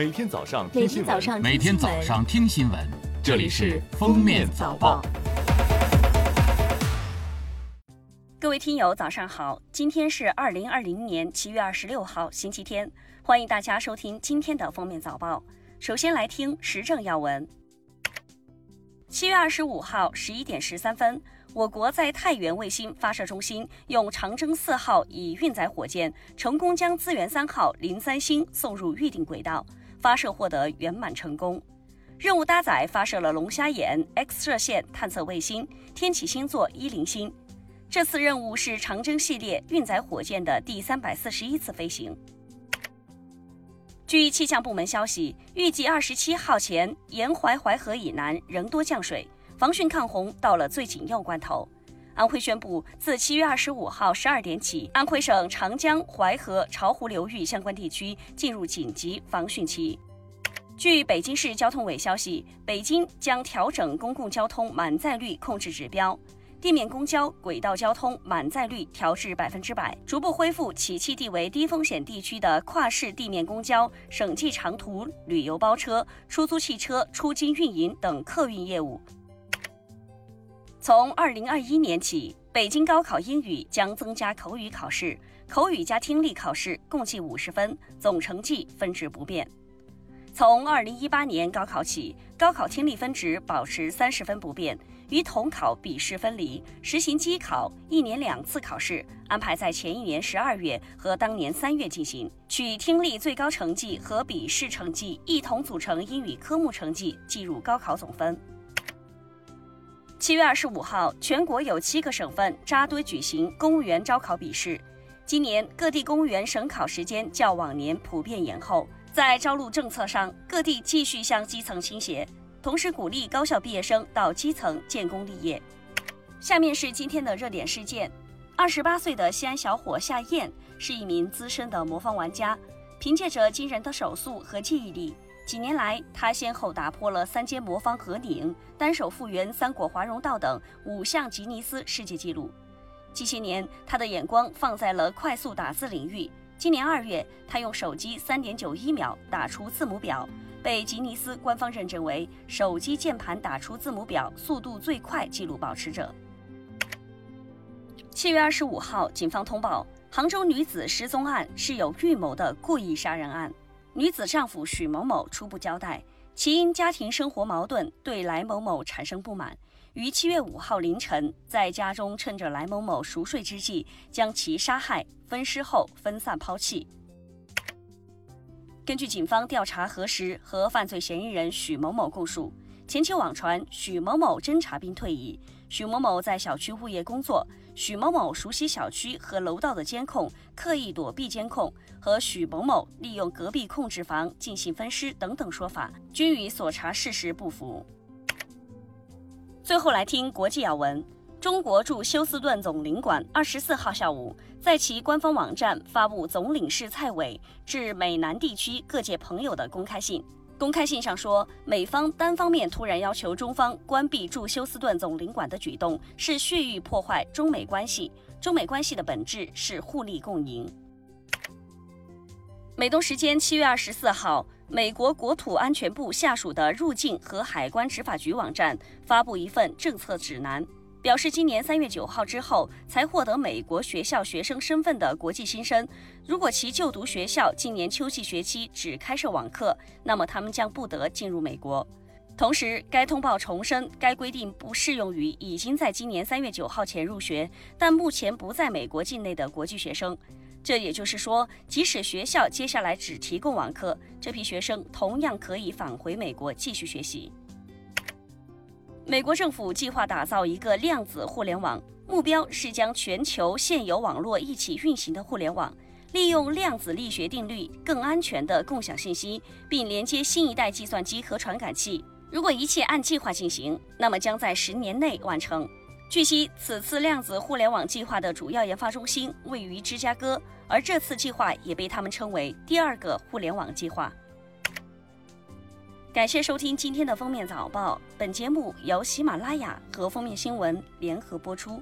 每天早上听新闻，每天早上听新闻，这里是《封面早报》。各位听友，早上好！今天是二零二零年七月二十六号，星期天，欢迎大家收听今天的《封面早报》。首先来听时政要闻。七月二十五号十一点十三分，我国在太原卫星发射中心用长征四号乙运载火箭成功将资源三号零三星送入预定轨道，发射获得圆满成功。任务搭载发射了龙虾眼 X 射线探测卫星、天启星座一零星。这次任务是长征系列运载火箭的第三百四十一次飞行。据气象部门消息，预计二十七号前沿淮淮河以南仍多降水，防汛抗洪到了最紧要关头。安徽宣布，自七月二十五号十二点起，安徽省长江、淮河、巢湖流域相关地区进入紧急防汛期。据北京市交通委消息，北京将调整公共交通满载率控制指标。地面公交、轨道交通满载率调至百分之百，逐步恢复其栖地为低风险地区的跨市地面公交、省际长途旅游包车、出租汽车出京运营等客运业务。从二零二一年起，北京高考英语将增加口语考试，口语加听力考试共计五十分，总成绩分值不变。从二零一八年高考起，高考听力分值保持三十分不变。与统考笔试分离，实行机考，一年两次考试，安排在前一年十二月和当年三月进行，取听力最高成绩和笔试成绩一同组成英语科目成绩，计入高考总分。七月二十五号，全国有七个省份扎堆举行公务员招考笔试。今年各地公务员省考时间较往年普遍延后，在招录政策上，各地继续向基层倾斜。同时鼓励高校毕业生到基层建功立业。下面是今天的热点事件：二十八岁的西安小伙夏燕是一名资深的魔方玩家，凭借着惊人的手速和记忆力，几年来他先后打破了三阶魔方合拧、单手复原三果华容道等五项吉尼斯世界纪录。近些年，他的眼光放在了快速打字领域。今年二月，他用手机三点九一秒打出字母表。被吉尼斯官方认证为手机键盘打出字母表速度最快纪录保持者。七月二十五号，警方通报，杭州女子失踪案是有预谋的故意杀人案。女子丈夫许某某初步交代，其因家庭生活矛盾，对来某某产生不满，于七月五号凌晨在家中趁着来某某熟睡之际，将其杀害，分尸后分散抛弃。根据警方调查核实和犯罪嫌疑人许某某供述，前期网传许某某侦察兵退役，许某某在小区物业工作，许某某熟悉小区和楼道的监控，刻意躲避监控，和许某某利用隔壁控制房进行分尸等等说法，均与所查事实不符。最后来听国际要闻。中国驻休斯顿总领馆二十四号下午在其官方网站发布总领事蔡伟致美南地区各界朋友的公开信。公开信上说，美方单方面突然要求中方关闭驻休斯顿总领馆的举动是蓄意破坏中美关系。中美关系的本质是互利共赢。美东时间七月二十四号，美国国土安全部下属的入境和海关执法局网站发布一份政策指南。表示，今年三月九号之后才获得美国学校学生身份的国际新生，如果其就读学校今年秋季学期只开设网课，那么他们将不得进入美国。同时，该通报重申，该规定不适用于已经在今年三月九号前入学，但目前不在美国境内的国际学生。这也就是说，即使学校接下来只提供网课，这批学生同样可以返回美国继续学习。美国政府计划打造一个量子互联网，目标是将全球现有网络一起运行的互联网，利用量子力学定律更安全地共享信息，并连接新一代计算机和传感器。如果一切按计划进行，那么将在十年内完成。据悉，此次量子互联网计划的主要研发中心位于芝加哥，而这次计划也被他们称为“第二个互联网计划”。感谢收听今天的封面早报，本节目由喜马拉雅和封面新闻联合播出。